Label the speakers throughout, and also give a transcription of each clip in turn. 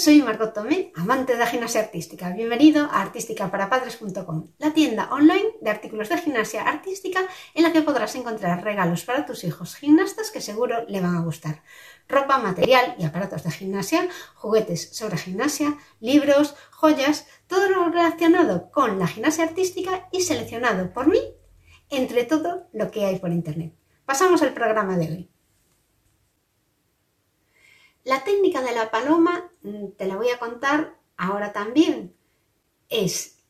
Speaker 1: Soy Margot Tomé, amante de la gimnasia artística. Bienvenido a artísticaparapadres.com, la tienda online de artículos de gimnasia artística en la que podrás encontrar regalos para tus hijos gimnastas que seguro le van a gustar. Ropa, material y aparatos de gimnasia, juguetes sobre gimnasia, libros, joyas, todo lo relacionado con la gimnasia artística y seleccionado por mí entre todo lo que hay por internet. Pasamos al programa de hoy. La técnica de la paloma, mm, te la voy a contar ahora también, es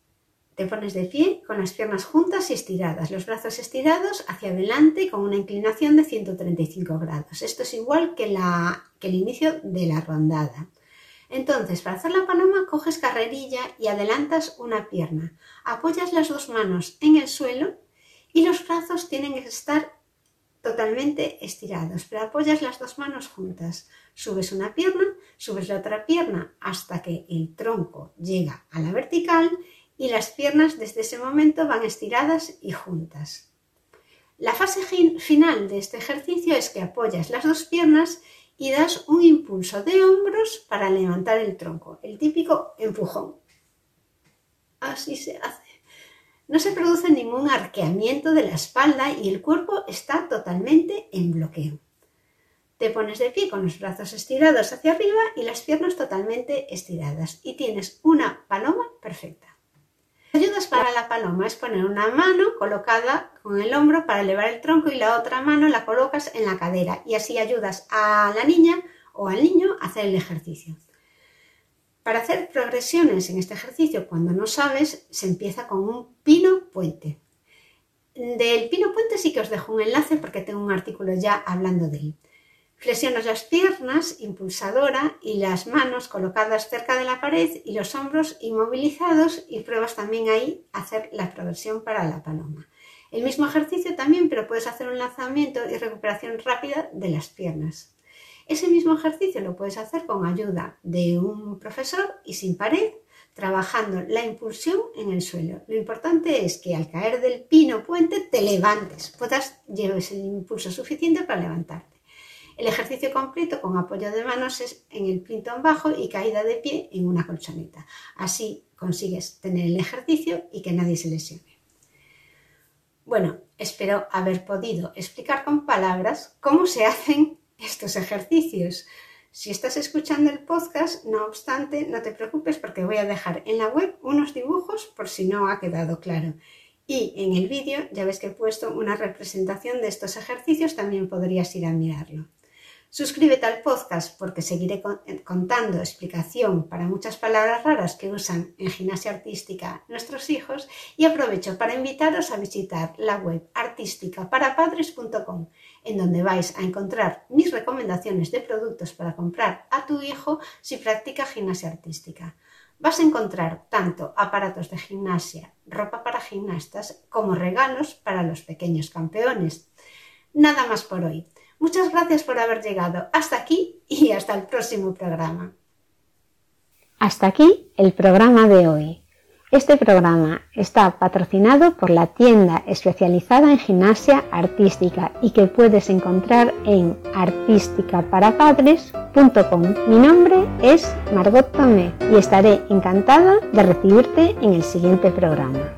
Speaker 1: te pones de pie con las piernas juntas y estiradas, los brazos estirados hacia adelante con una inclinación de 135 grados. Esto es igual que, la, que el inicio de la rondada. Entonces, para hacer la paloma, coges carrerilla y adelantas una pierna. Apoyas las dos manos en el suelo y los brazos tienen que estar totalmente estirados, pero apoyas las dos manos juntas. Subes una pierna, subes la otra pierna hasta que el tronco llega a la vertical y las piernas desde ese momento van estiradas y juntas. La fase final de este ejercicio es que apoyas las dos piernas y das un impulso de hombros para levantar el tronco, el típico empujón. Así se hace. No se produce ningún arqueamiento de la espalda y el cuerpo está totalmente en bloqueo. Te pones de pie con los brazos estirados hacia arriba y las piernas totalmente estiradas y tienes una paloma perfecta. Ayudas para la paloma es poner una mano colocada con el hombro para elevar el tronco y la otra mano la colocas en la cadera y así ayudas a la niña o al niño a hacer el ejercicio. Para hacer progresiones en este ejercicio, cuando no sabes, se empieza con un pino puente. Del pino puente sí que os dejo un enlace porque tengo un artículo ya hablando de él. Flexionas las piernas, impulsadora, y las manos colocadas cerca de la pared y los hombros inmovilizados y pruebas también ahí hacer la progresión para la paloma. El mismo ejercicio también, pero puedes hacer un lanzamiento y recuperación rápida de las piernas. Ese mismo ejercicio lo puedes hacer con ayuda de un profesor y sin pared, trabajando la impulsión en el suelo. Lo importante es que al caer del pino puente te levantes, puedas lleves el impulso suficiente para levantarte. El ejercicio completo con apoyo de manos es en el pintón bajo y caída de pie en una colchoneta. Así consigues tener el ejercicio y que nadie se lesione. Bueno, espero haber podido explicar con palabras cómo se hacen estos ejercicios. Si estás escuchando el podcast, no obstante, no te preocupes porque voy a dejar en la web unos dibujos por si no ha quedado claro. Y en el vídeo ya ves que he puesto una representación de estos ejercicios, también podrías ir a mirarlo. Suscríbete al podcast porque seguiré eh, contando explicación para muchas palabras raras que usan en gimnasia artística nuestros hijos y aprovecho para invitaros a visitar la web artísticaparapadres.com en donde vais a encontrar mis recomendaciones de productos para comprar a tu hijo si practica gimnasia artística. Vas a encontrar tanto aparatos de gimnasia, ropa para gimnastas, como regalos para los pequeños campeones. Nada más por hoy. Muchas gracias por haber llegado hasta aquí y hasta el próximo programa.
Speaker 2: Hasta aquí el programa de hoy. Este programa está patrocinado por la tienda especializada en gimnasia artística y que puedes encontrar en artísticaparapadres.com. Mi nombre es Margot Tomé y estaré encantada de recibirte en el siguiente programa.